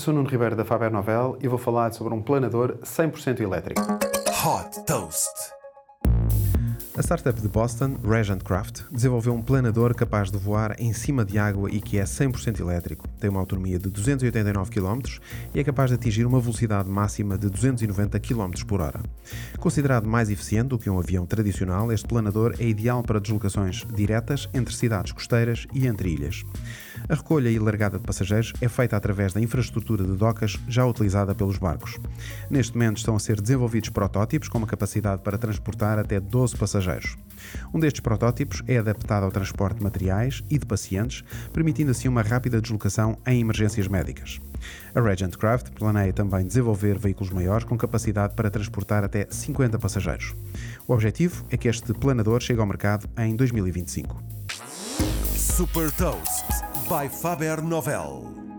Eu sou Nuno Ribeiro da Faber Novel e vou falar sobre um planador 100% elétrico. Hot Toast. A startup de Boston, Regent Craft, desenvolveu um planador capaz de voar em cima de água e que é 100% elétrico. Tem uma autonomia de 289 km e é capaz de atingir uma velocidade máxima de 290 km por hora. Considerado mais eficiente do que um avião tradicional, este planador é ideal para deslocações diretas entre cidades costeiras e entre ilhas. A recolha e largada de passageiros é feita através da infraestrutura de docas já utilizada pelos barcos. Neste momento estão a ser desenvolvidos protótipos com uma capacidade para transportar até 12 passageiros passageiros. Um destes protótipos é adaptado ao transporte de materiais e de pacientes, permitindo assim uma rápida deslocação em emergências médicas. A Regent Craft planeia também desenvolver veículos maiores com capacidade para transportar até 50 passageiros. O objetivo é que este planador chegue ao mercado em 2025. Super Toast by Faber Novel.